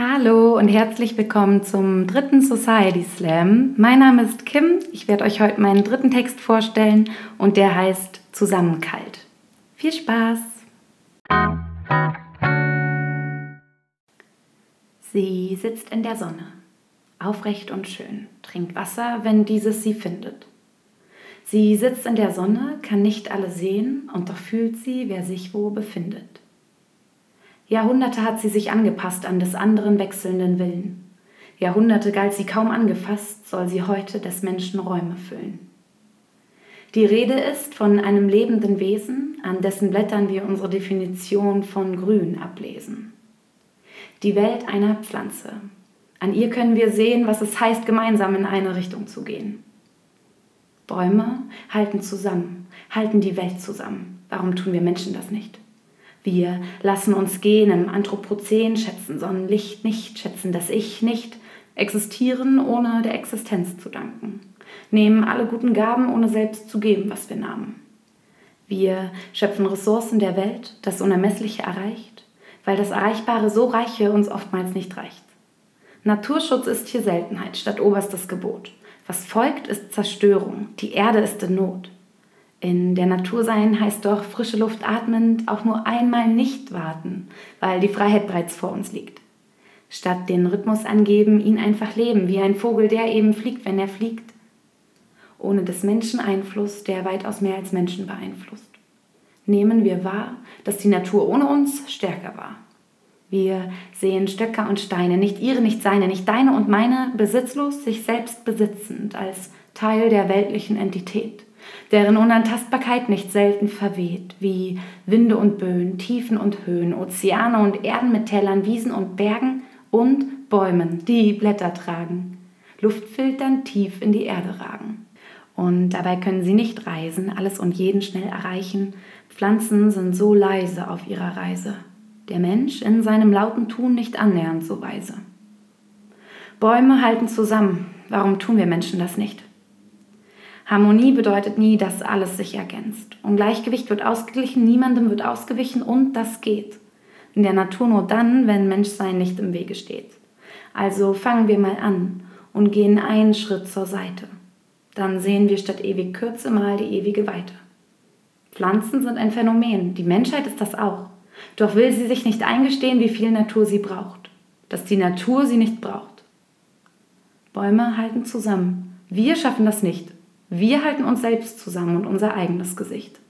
Hallo und herzlich willkommen zum dritten Society Slam. Mein Name ist Kim. Ich werde euch heute meinen dritten Text vorstellen und der heißt Zusammenkalt. Viel Spaß! Sie sitzt in der Sonne, aufrecht und schön, trinkt Wasser, wenn dieses sie findet. Sie sitzt in der Sonne, kann nicht alle sehen, und doch fühlt sie, wer sich wo befindet. Jahrhunderte hat sie sich angepasst an des anderen wechselnden Willen. Jahrhunderte galt sie kaum angefasst, soll sie heute des Menschen Räume füllen. Die Rede ist von einem lebenden Wesen, an dessen Blättern wir unsere Definition von Grün ablesen. Die Welt einer Pflanze. An ihr können wir sehen, was es heißt, gemeinsam in eine Richtung zu gehen. Bäume halten zusammen, halten die Welt zusammen. Warum tun wir Menschen das nicht? Wir lassen uns gehen im Anthropozän, schätzen Sonnenlicht nicht, schätzen das Ich nicht, existieren ohne der Existenz zu danken, nehmen alle guten Gaben, ohne selbst zu geben, was wir nahmen. Wir schöpfen Ressourcen der Welt, das Unermessliche erreicht, weil das Erreichbare so reiche uns oftmals nicht reicht. Naturschutz ist hier Seltenheit statt oberstes Gebot. Was folgt, ist Zerstörung. Die Erde ist in Not. In der Natur sein heißt doch frische Luft atmend auch nur einmal nicht warten, weil die Freiheit bereits vor uns liegt. Statt den Rhythmus angeben, ihn einfach leben, wie ein Vogel, der eben fliegt, wenn er fliegt. Ohne des Menschen Einfluss, der weitaus mehr als Menschen beeinflusst. Nehmen wir wahr, dass die Natur ohne uns stärker war. Wir sehen Stöcke und Steine, nicht ihre, nicht seine, nicht deine und meine, besitzlos, sich selbst besitzend, als Teil der weltlichen Entität deren Unantastbarkeit nicht selten verweht, wie Winde und Böen, Tiefen und Höhen, Ozeane und Erden mit Tälern, Wiesen und Bergen und Bäumen, die Blätter tragen, Luftfiltern tief in die Erde ragen. Und dabei können sie nicht reisen, alles und jeden schnell erreichen. Pflanzen sind so leise auf ihrer Reise. Der Mensch in seinem lauten Tun nicht annähernd so weise. Bäume halten zusammen. Warum tun wir Menschen das nicht? Harmonie bedeutet nie, dass alles sich ergänzt. Ungleichgewicht wird ausgeglichen, niemandem wird ausgewichen und das geht. In der Natur nur dann, wenn Menschsein nicht im Wege steht. Also fangen wir mal an und gehen einen Schritt zur Seite. Dann sehen wir statt ewig Kürze mal die ewige Weite. Pflanzen sind ein Phänomen, die Menschheit ist das auch. Doch will sie sich nicht eingestehen, wie viel Natur sie braucht. Dass die Natur sie nicht braucht. Bäume halten zusammen. Wir schaffen das nicht. Wir halten uns selbst zusammen und unser eigenes Gesicht.